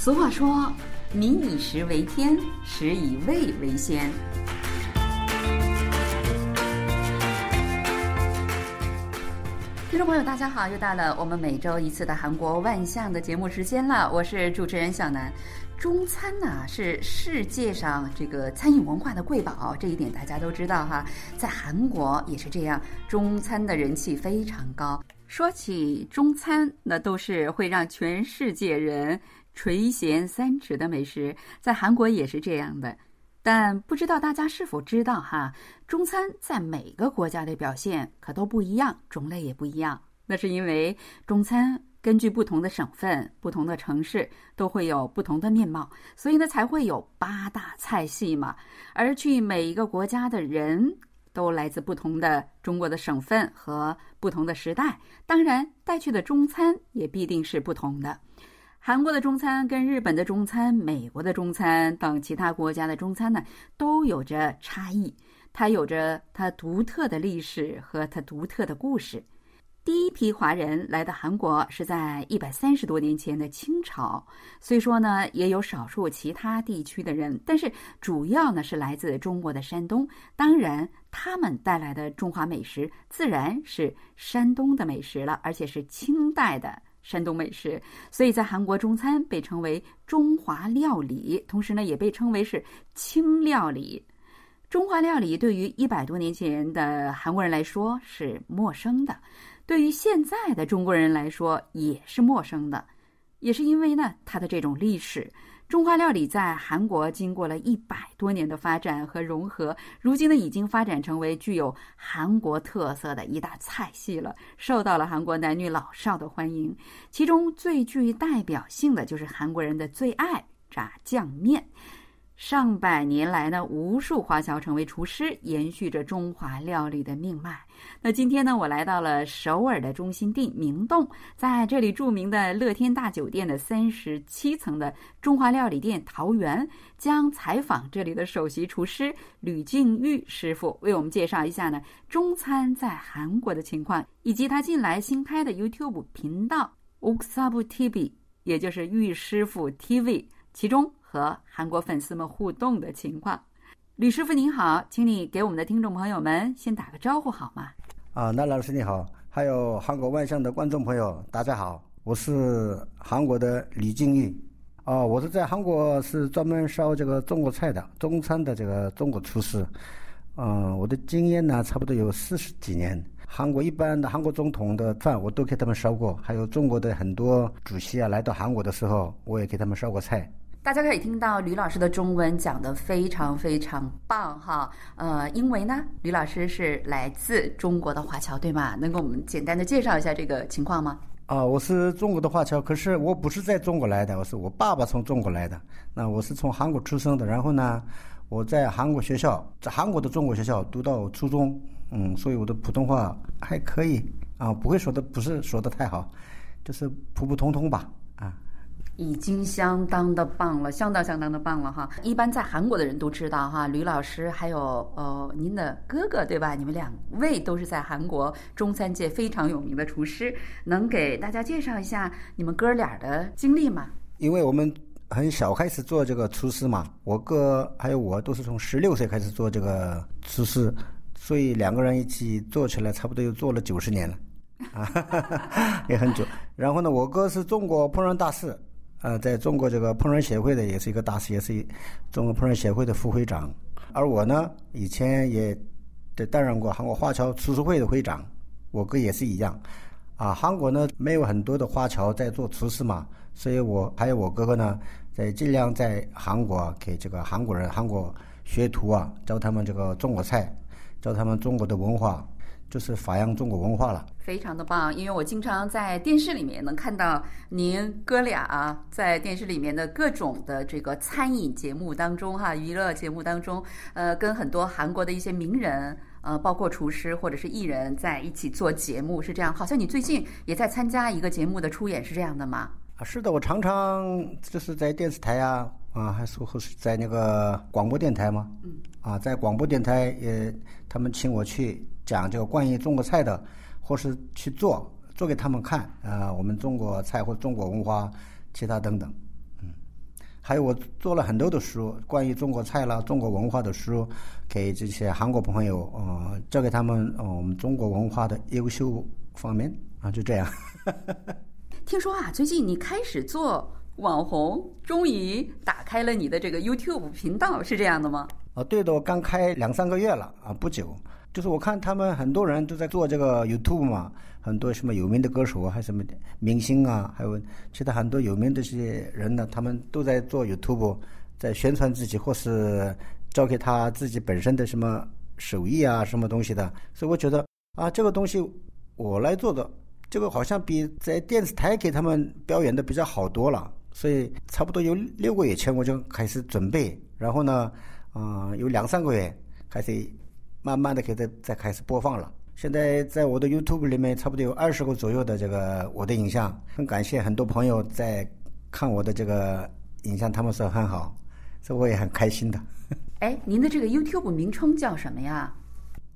俗话说：“民以食为天，食以味为先。”听众朋友，大家好，又到了我们每周一次的韩国万象的节目时间了。我是主持人小南。中餐呢是世界上这个餐饮文化的瑰宝，这一点大家都知道哈。在韩国也是这样，中餐的人气非常高。说起中餐，那都是会让全世界人垂涎三尺的美食，在韩国也是这样的。但不知道大家是否知道哈，中餐在每个国家的表现可都不一样，种类也不一样。那是因为中餐根据不同的省份、不同的城市都会有不同的面貌，所以呢才会有八大菜系嘛。而去每一个国家的人都来自不同的中国的省份和不同的时代，当然带去的中餐也必定是不同的。韩国的中餐跟日本的中餐、美国的中餐等其他国家的中餐呢，都有着差异。它有着它独特的历史和它独特的故事。第一批华人来到韩国是在一百三十多年前的清朝，虽说呢也有少数其他地区的人，但是主要呢是来自中国的山东。当然，他们带来的中华美食自然是山东的美食了，而且是清代的。山东美食，所以在韩国中餐被称为中华料理，同时呢也被称为是清料理。中华料理对于一百多年前的韩国人来说是陌生的，对于现在的中国人来说也是陌生的，也是因为呢它的这种历史。中华料理在韩国经过了一百多年的发展和融合，如今呢已经发展成为具有韩国特色的一大菜系了，受到了韩国男女老少的欢迎。其中最具代表性的就是韩国人的最爱炸酱面。上百年来呢，无数华侨成为厨师，延续着中华料理的命脉。那今天呢，我来到了首尔的中心地明洞，在这里著名的乐天大酒店的三十七层的中华料理店桃园，将采访这里的首席厨师吕敬玉师傅，为我们介绍一下呢中餐在韩国的情况，以及他近来新开的 YouTube 频道 Uksabu TV，也就是玉师傅 TV，其中。和韩国粉丝们互动的情况，吕师傅您好，请你给我们的听众朋友们先打个招呼好吗？啊，那老师你好，还有韩国万象的观众朋友，大家好，我是韩国的李静玉。哦，我是在韩国是专门烧这个中国菜的中餐的这个中国厨师。嗯，我的经验呢，差不多有四十几年。韩国一般的韩国总统的饭我都给他们烧过，还有中国的很多主席啊来到韩国的时候，我也给他们烧过菜。大家可以听到吕老师的中文讲得非常非常棒哈，呃，因为呢，吕老师是来自中国的华侨，对吗？能给我们简单的介绍一下这个情况吗？啊，我是中国的华侨，可是我不是在中国来的，我是我爸爸从中国来的。那我是从韩国出生的，然后呢，我在韩国学校，在韩国的中国学校读到初中，嗯，所以我的普通话还可以啊，不会说的，不是说的太好，就是普普通通吧。已经相当的棒了，相当相当的棒了哈！一般在韩国的人都知道哈，吕老师还有呃您的哥哥对吧？你们两位都是在韩国中餐界非常有名的厨师，能给大家介绍一下你们哥俩的经历吗？因为我们很小开始做这个厨师嘛，我哥还有我都是从十六岁开始做这个厨师，所以两个人一起做起来差不多又做了九十年了，啊，也很久。然后呢，我哥是中国烹饪大师。呃，在中国这个烹饪协会的也是一个大师，也是中国烹饪协会的副会长。而我呢，以前也担任过韩国华侨厨师会的会长。我哥也是一样。啊，韩国呢没有很多的华侨在做厨师嘛，所以我还有我哥哥呢，在尽量在韩国给这个韩国人、韩国学徒啊，教他们这个中国菜，教他们中国的文化。就是发扬中国文化了，非常的棒。因为我经常在电视里面能看到您哥俩啊在电视里面的各种的这个餐饮节目当中，哈，娱乐节目当中，呃，跟很多韩国的一些名人，呃，包括厨师或者是艺人在一起做节目，是这样。好像你最近也在参加一个节目的出演，是这样的吗？啊，是的，我常常就是在电视台啊，啊，还是在那个广播电台吗，嗯，啊，在广播电台也他们请我去。讲这个关于中国菜的，或是去做做给他们看，啊，我们中国菜或中国文化，其他等等，嗯，还有我做了很多的书，关于中国菜啦、中国文化的书，给这些韩国朋友，呃，教给他们，呃，我们中国文化的优秀方面啊，就这样。听说啊，最近你开始做网红，终于打开了你的这个 YouTube 频道，是这样的吗？啊，对的，我刚开两三个月了啊，不久。就是我看他们很多人都在做这个 YouTube 嘛，很多什么有名的歌手啊，还什么明星啊，还有其他很多有名的这些人呢，他们都在做 YouTube，在宣传自己或是教给他自己本身的什么手艺啊，什么东西的。所以我觉得啊，这个东西我来做的，这个好像比在电视台给他们表演的比较好多了。所以差不多有六个月前我就开始准备，然后呢，啊，有两三个月开始。慢慢的，给它再开始播放了。现在在我的 YouTube 里面，差不多有二十个左右的这个我的影像。很感谢很多朋友在看我的这个影像，他们说很好，这我也很开心的。哎，您的这个 YouTube 名称叫什么呀？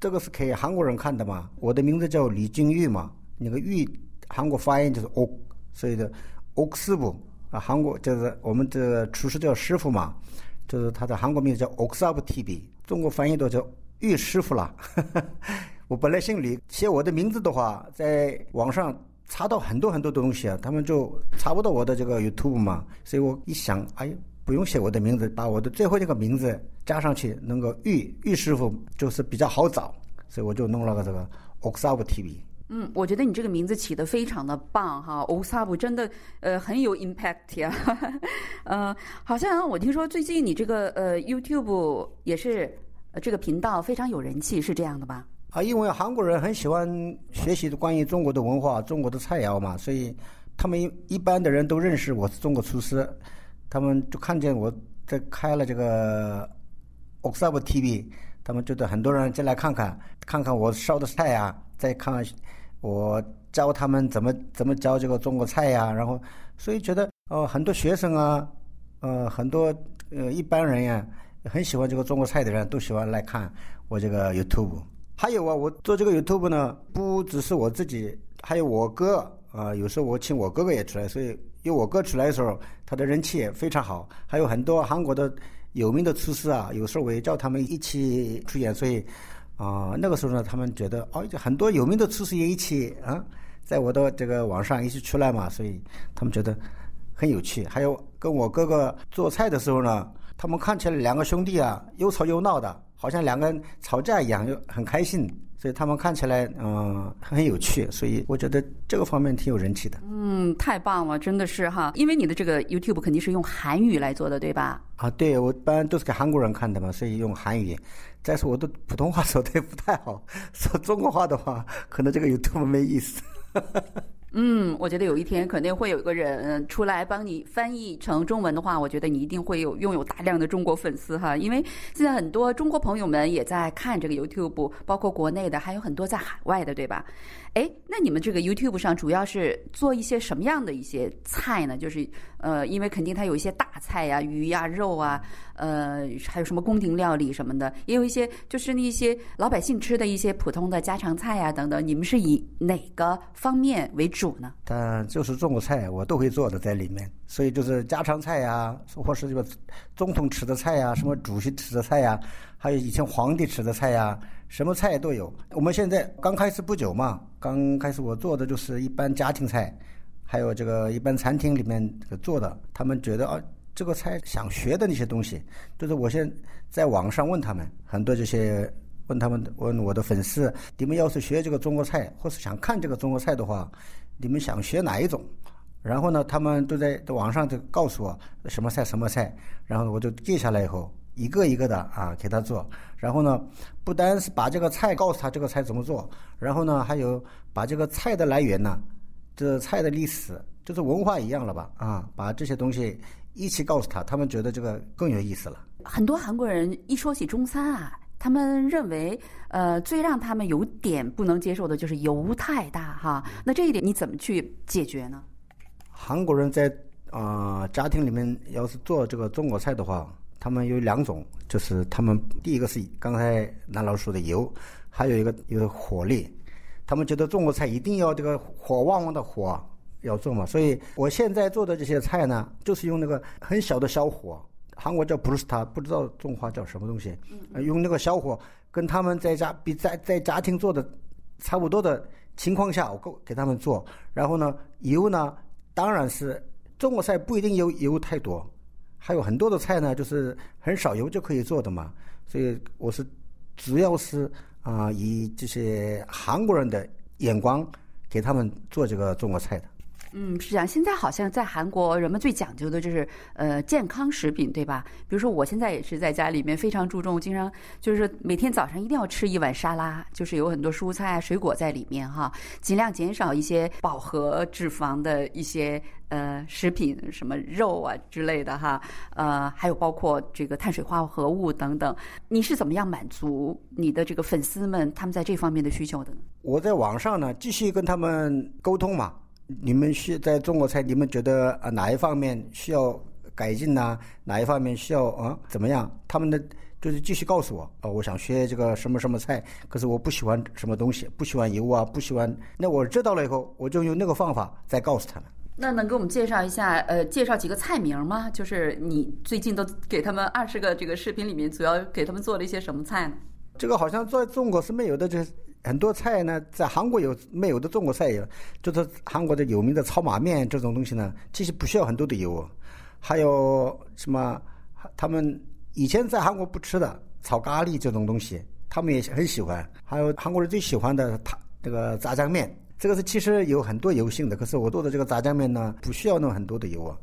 这个是给韩国人看的嘛？我的名字叫李金玉嘛。那个玉，韩国发音就是 “ok”，所以的 “ok 师傅”啊，韩国就是我们的厨师叫师傅嘛，就是他的韩国名字叫 “ok 师傅 TV”，中国翻译都叫。玉师傅了，我本来姓李，写我的名字的话，在网上查到很多很多东西啊，他们就查不到我的这个 YouTube 嘛，所以我一想，哎，不用写我的名字，把我的最后这个名字加上去，能够玉玉师傅就是比较好找，所以我就弄了个这个 Oxab TV。嗯，我觉得你这个名字起的非常的棒哈，Oxab 真的呃很有 impact 呀，呃，好像我听说最近你这个呃 YouTube 也是。这个频道非常有人气，是这样的吧？啊，因为韩国人很喜欢学习关于中国的文化、中国的菜肴嘛，所以他们一般的人都认识我是中国厨师，他们就看见我在开了这个 Oxab TV，他们觉得很多人进来看看，看看我烧的菜呀，再看我教他们怎么怎么教这个中国菜呀，然后所以觉得哦，很多学生啊，呃，很多呃一般人呀。很喜欢这个中国菜的人都喜欢来看我这个 YouTube。还有啊，我做这个 YouTube 呢，不只是我自己，还有我哥啊。有时候我请我哥哥也出来，所以有我哥出来的时候，他的人气也非常好。还有很多韩国的有名的厨师啊，有时候我也叫他们一起出演。所以啊，那个时候呢，他们觉得哦，就很多有名的厨师也一起啊，在我的这个网上一起出来嘛，所以他们觉得很有趣。还有跟我哥哥做菜的时候呢。他们看起来两个兄弟啊，又吵又闹的，好像两个人吵架一样，又很开心，所以他们看起来嗯很有趣，所以我觉得这个方面挺有人气的。嗯，太棒了，真的是哈，因为你的这个 YouTube 肯定是用韩语来做的，对吧？啊，对，我一般都是给韩国人看的嘛，所以用韩语。再说我的普通话说的也不太好，说中国话的话，可能这个 YouTube 没意思。嗯，我觉得有一天肯定会有一个人出来帮你翻译成中文的话，我觉得你一定会有拥有大量的中国粉丝哈。因为现在很多中国朋友们也在看这个 YouTube，包括国内的，还有很多在海外的，对吧？哎，那你们这个 YouTube 上主要是做一些什么样的一些菜呢？就是呃，因为肯定它有一些大菜呀、鱼呀、肉啊，呃，还有什么宫廷料理什么的，也有一些就是那些老百姓吃的一些普通的家常菜呀等等。你们是以哪个方面为主呢？但就是中国菜，我都会做的在里面。所以就是家常菜呀，或是这个总统吃的菜呀，什么主席吃的菜呀，还有以前皇帝吃的菜呀。什么菜都有。我们现在刚开始不久嘛，刚开始我做的就是一般家庭菜，还有这个一般餐厅里面做的。他们觉得啊，这个菜想学的那些东西，就是我现在网上问他们很多这些，问他们问我的粉丝，你们要是学这个中国菜，或是想看这个中国菜的话，你们想学哪一种？然后呢，他们都在网上就告诉我什么菜什么菜，然后我就记下来以后。一个一个的啊，给他做，然后呢，不单是把这个菜告诉他这个菜怎么做，然后呢，还有把这个菜的来源呢，这菜的历史，就是文化一样了吧啊，把这些东西一起告诉他，他们觉得这个更有意思了。很多韩国人一说起中餐啊，他们认为呃，最让他们有点不能接受的就是油太大哈。那这一点你怎么去解决呢？韩国人在啊家庭里面要是做这个中国菜的话。他们有两种，就是他们第一个是刚才南老师说的油，还有一个就是火力。他们觉得中国菜一定要这个火旺旺的火，要做嘛，所以我现在做的这些菜呢，就是用那个很小的小火，韩国叫布鲁斯塔，不知道中华叫什么东西，用那个小火跟他们在家比在在家庭做的差不多的情况下，我给给他们做，然后呢，油呢，当然是中国菜不一定油油太多，还有很多的菜呢，就是很少油就可以做的嘛，所以我是主要是啊、以这些韩国人的眼光给他们做这个中国菜的。嗯，是这样。现在好像在韩国，人们最讲究的就是呃健康食品，对吧？比如说我现在也是在家里面非常注重，经常就是每天早上一定要吃一碗沙拉，就是有很多蔬菜啊、水果在里面哈，尽量减少一些饱和脂肪的一些呃食品，什么肉啊之类的哈，呃，还有包括这个碳水化合物等等。你是怎么样满足你的这个粉丝们他们在这方面的需求的呢？我在网上呢继续跟他们沟通嘛，你们是在中国菜，你们觉得啊哪一方面需要改进呐、哪一方面需要啊怎么样？他们的就是继续告诉我，啊，我想学这个什么什么菜，可是我不喜欢什么东西，不喜欢油啊，不喜欢。那我知道了以后，我就用那个方法再告诉他们。那能给我们介绍一下，呃，介绍几个菜名吗？就是你最近都给他们二十个这个视频里面，主要给他们做了一些什么菜呢？这个好像在中国是没有的，就是很多菜呢，在韩国有没有的中国菜有，就是韩国的有名的炒马面这种东西呢，其实不需要很多的油，还有什么他们以前在韩国不吃的炒咖喱这种东西，他们也很喜欢。还有韩国人最喜欢的他这个炸酱面，这个是其实有很多油性的，可是我做的这个炸酱面呢，不需要弄很多的油啊。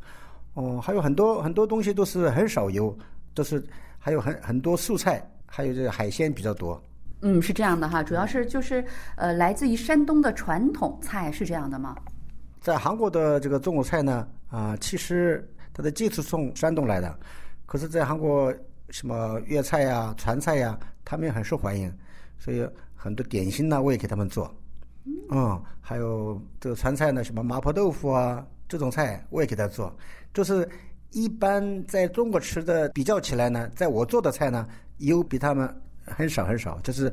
哦，还有很多很多东西都是很少油，都是还有很很多素菜，还有这个海鲜比较多。嗯，是这样的哈，主要是就是呃，来自于山东的传统菜是这样的吗？在韩国的这个中国菜呢，啊、其实它的基础从山东来的，可是，在韩国什么粤菜呀、川菜呀，他们也很受欢迎，所以很多点心呢，我也给他们做。嗯，还有这个川菜呢，什么麻婆豆腐啊，这种菜我也给他做。就是一般在中国吃的比较起来呢，在我做的菜呢，有比他们很少很少，就是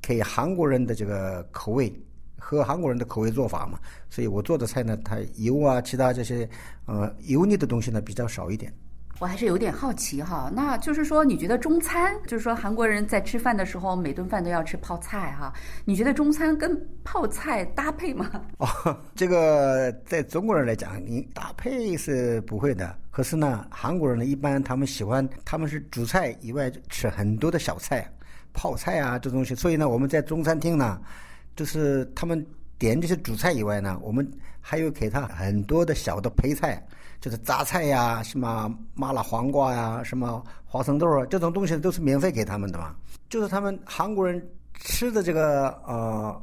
给韩国人的这个口味和韩国人的口味做法嘛。所以我做的菜呢，它油啊，其他这些呃油腻的东西呢比较少一点。我还是有点好奇哈，那就是说，你觉得中餐，就是说韩国人在吃饭的时候，每顿饭都要吃泡菜哈，你觉得中餐跟泡菜搭配吗？哦，这个在中国人来讲，你搭配是不会的。可是呢，韩国人呢，一般他们喜欢，他们是主菜以外吃很多的小菜，泡菜啊这东西。所以呢，我们在中餐厅呢，就是他们点这些主菜以外呢，我们还有给他很多的小的配菜，就是榨菜呀、什么麻辣黄瓜呀、什么花生豆啊，这种东西都是免费给他们的嘛。就是他们韩国人吃的这个呃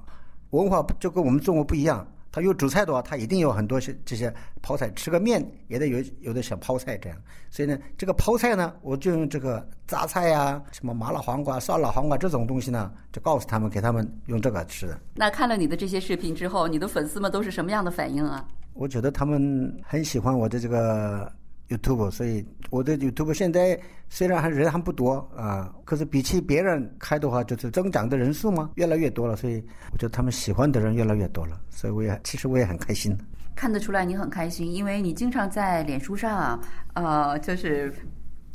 文化就跟我们中国不一样。他有主菜的话，他一定有很多些这些泡菜，吃个面也得有有的小泡菜这样。所以呢，这个泡菜呢，我就用这个榨菜呀、什么麻辣黄瓜、酸辣黄瓜这种东西呢，就告诉他们，给他们用这个吃的。那看了你的这些视频之后，你的粉丝们都是什么样的反应啊？我觉得他们很喜欢我的这个 YouTube，所以我的 YouTube 现在虽然还人还不多啊，可是比起别人开的话，就是增长的人数嘛越来越多了，所以我觉得他们喜欢的人越来越多了，所以我也其实我也很开心。看得出来你很开心，因为你经常在脸书上，呃，就是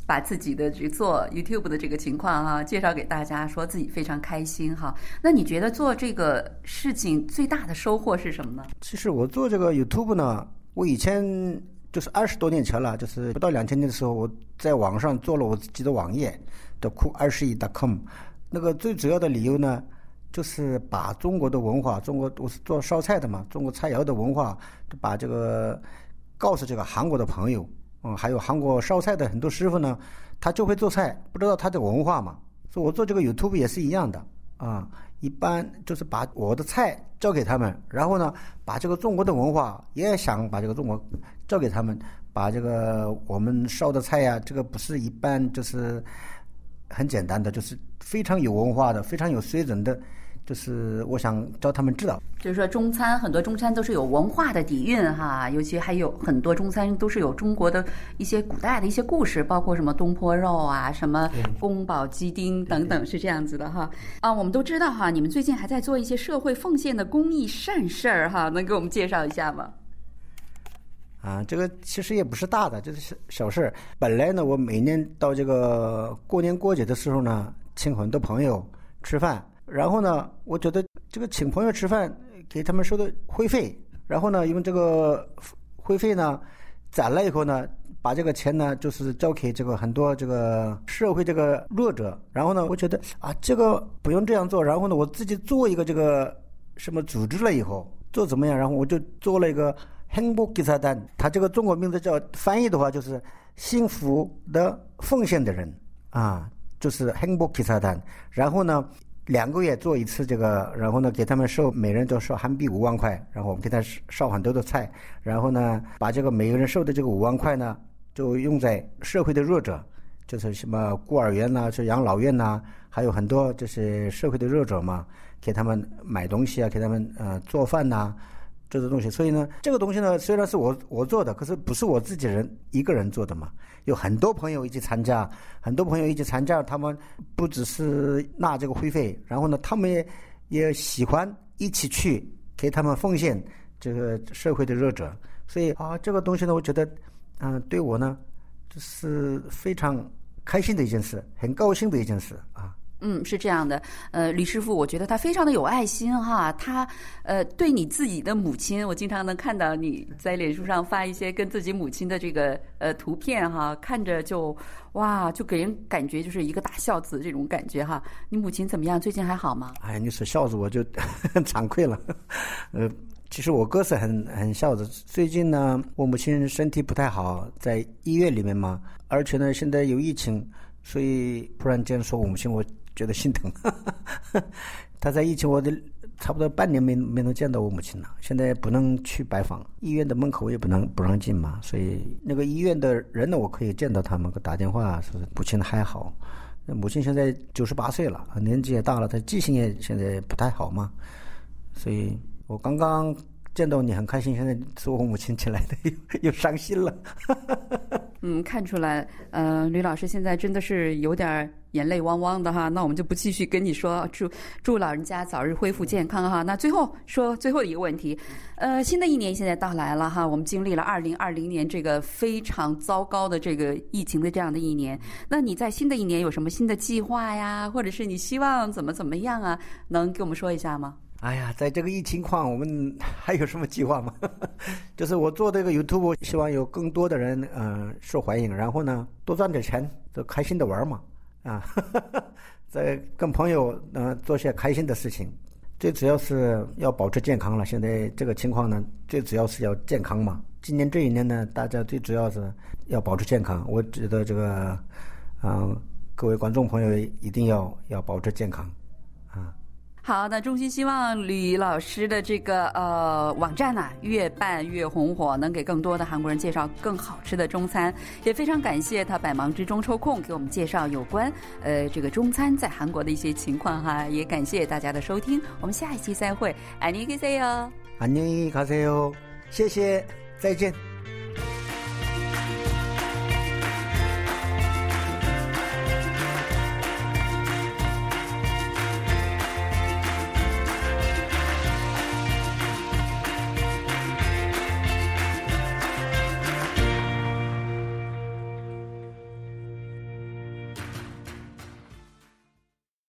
把自己的这个做 YouTube 的这个情况哈、介绍给大家，说自己非常开心哈。那你觉得做这个事情最大的收获是什么呢？其实我做这个 YouTube 呢，我以前就是二十多年前了，就是不到两千年的时候，我在网上做了我自己的网页的酷二十一 .com。那个最主要的理由呢，就是把中国的文化，中国我是做烧菜的嘛，中国菜肴的文化，把这个告诉这个韩国的朋友，嗯，还有韩国烧菜的很多师傅呢，他就会做菜，不知道他的文化嘛，所以我做这个 YouTube 也是一样的啊。一般就是把我的菜教给他们，然后呢，把这个中国的文化也想把这个中国教给他们，把这个我们烧的菜呀、这个不是一般就是很简单的，就是非常有文化的、非常有水准的，就是我想教他们知道。就是说中餐很多中餐都是有文化的底蕴哈，尤其还有很多中餐都是有中国的一些古代的一些故事，包括什么东坡肉啊、什么宫保鸡丁等等，是这样子的哈。啊，我们都知道哈，你们最近还在做一些社会奉献的公益善事儿哈，能给我们介绍一下吗？啊，这个其实也不是大的，就是小小事儿。本来呢，我每年到这个过年过节的时候呢，请很多朋友吃饭，然后呢，我觉得这个请朋友吃饭给他们收的会费，然后呢，因为这个会费呢攒了以后呢。把这个钱呢，就是交给这个很多这个社会这个弱者。然后呢，我觉得啊，这个不用这样做。然后呢，我自己做一个这个什么组织了以后，做怎么样？然后我就做了一个“幸福给他单”，他这个中国名字叫翻译的话就是“幸福的奉献的人”啊，就是“幸福给他单”。然后呢，两个月做一次这个，然后呢，给他们收每人都收韩币五万块，然后我们给他烧很多的菜，然后呢，把这个每个人收的这个五万块呢。就用在社会的弱者，就是什么孤儿院呐，是养老院呐，还有很多就是社会的弱者嘛，给他们买东西啊，给他们呃做饭呐，这个东西。所以呢，这个东西呢，虽然是我我做的，可是不是我自己人一个人做的嘛，有很多朋友一起参加，很多朋友一起参加，他们不只是纳这个会费，然后呢，他们也也喜欢一起去给他们奉献这个社会的弱者。所以啊，这个东西呢，我觉得。嗯，对我呢，这是非常开心的一件事，很高兴的一件事啊。嗯，是这样的。呃，李师傅，我觉得他非常的有爱心哈。他呃，对你自己的母亲，我经常能看到你在脸书上发一些跟自己母亲的这个呃图片哈，看着就哇，就给人感觉就是一个大孝子这种感觉哈。你母亲怎么样？最近还好吗？哎，你说孝子我就 惭愧了，呃。其实我哥是很很孝子。最近呢，我母亲身体不太好，在医院里面嘛，而且呢，现在有疫情，所以突然间说我母亲，我觉得心疼。他在疫情，我的差不多半年没没能见到我母亲了。现在不能去拜访，医院的门口也不能不让进嘛，所以那个医院的人呢，我可以见到他们，打电话说母亲还好。母亲现在九十八岁了，年纪也大了，她记性也现在不太好嘛，所以。我刚刚见到你很开心，现在是我母亲起来的，又 又伤心了。嗯，看出来，呃，吕老师现在真的是有点眼泪汪汪的哈。那我们就不继续跟你说，祝祝老人家早日恢复健康哈。那最后说最后一个问题，呃，新的一年现在到来了哈，我们经历了二零二零年这个非常糟糕的这个疫情的这样的一年，那你在新的一年有什么新的计划呀，或者是你希望怎么怎么样啊？能给我们说一下吗？哎呀，在这个疫情况，我们还有什么计划吗？就是我做这个 YouTube，希望有更多的人嗯受欢迎，然后呢多赚点钱，就开心的玩嘛啊，在跟朋友嗯做些开心的事情，最主要是要保持健康了。现在这个情况呢，最主要是要健康嘛。今年这一年呢，大家最主要是要保持健康。我觉得这个嗯，各位观众朋友一定要要保持健康。好，那衷心希望吕老师的这个呃网站呢越办越红火，能给更多的韩国人介绍更好吃的中餐。也非常感谢他百忙之中抽空给我们介绍有关呃这个中餐在韩国的一些情况哈。也感谢大家的收听，我们下一期再会，안녕히계세 요， 안녕히가세 요， 谢谢，再见。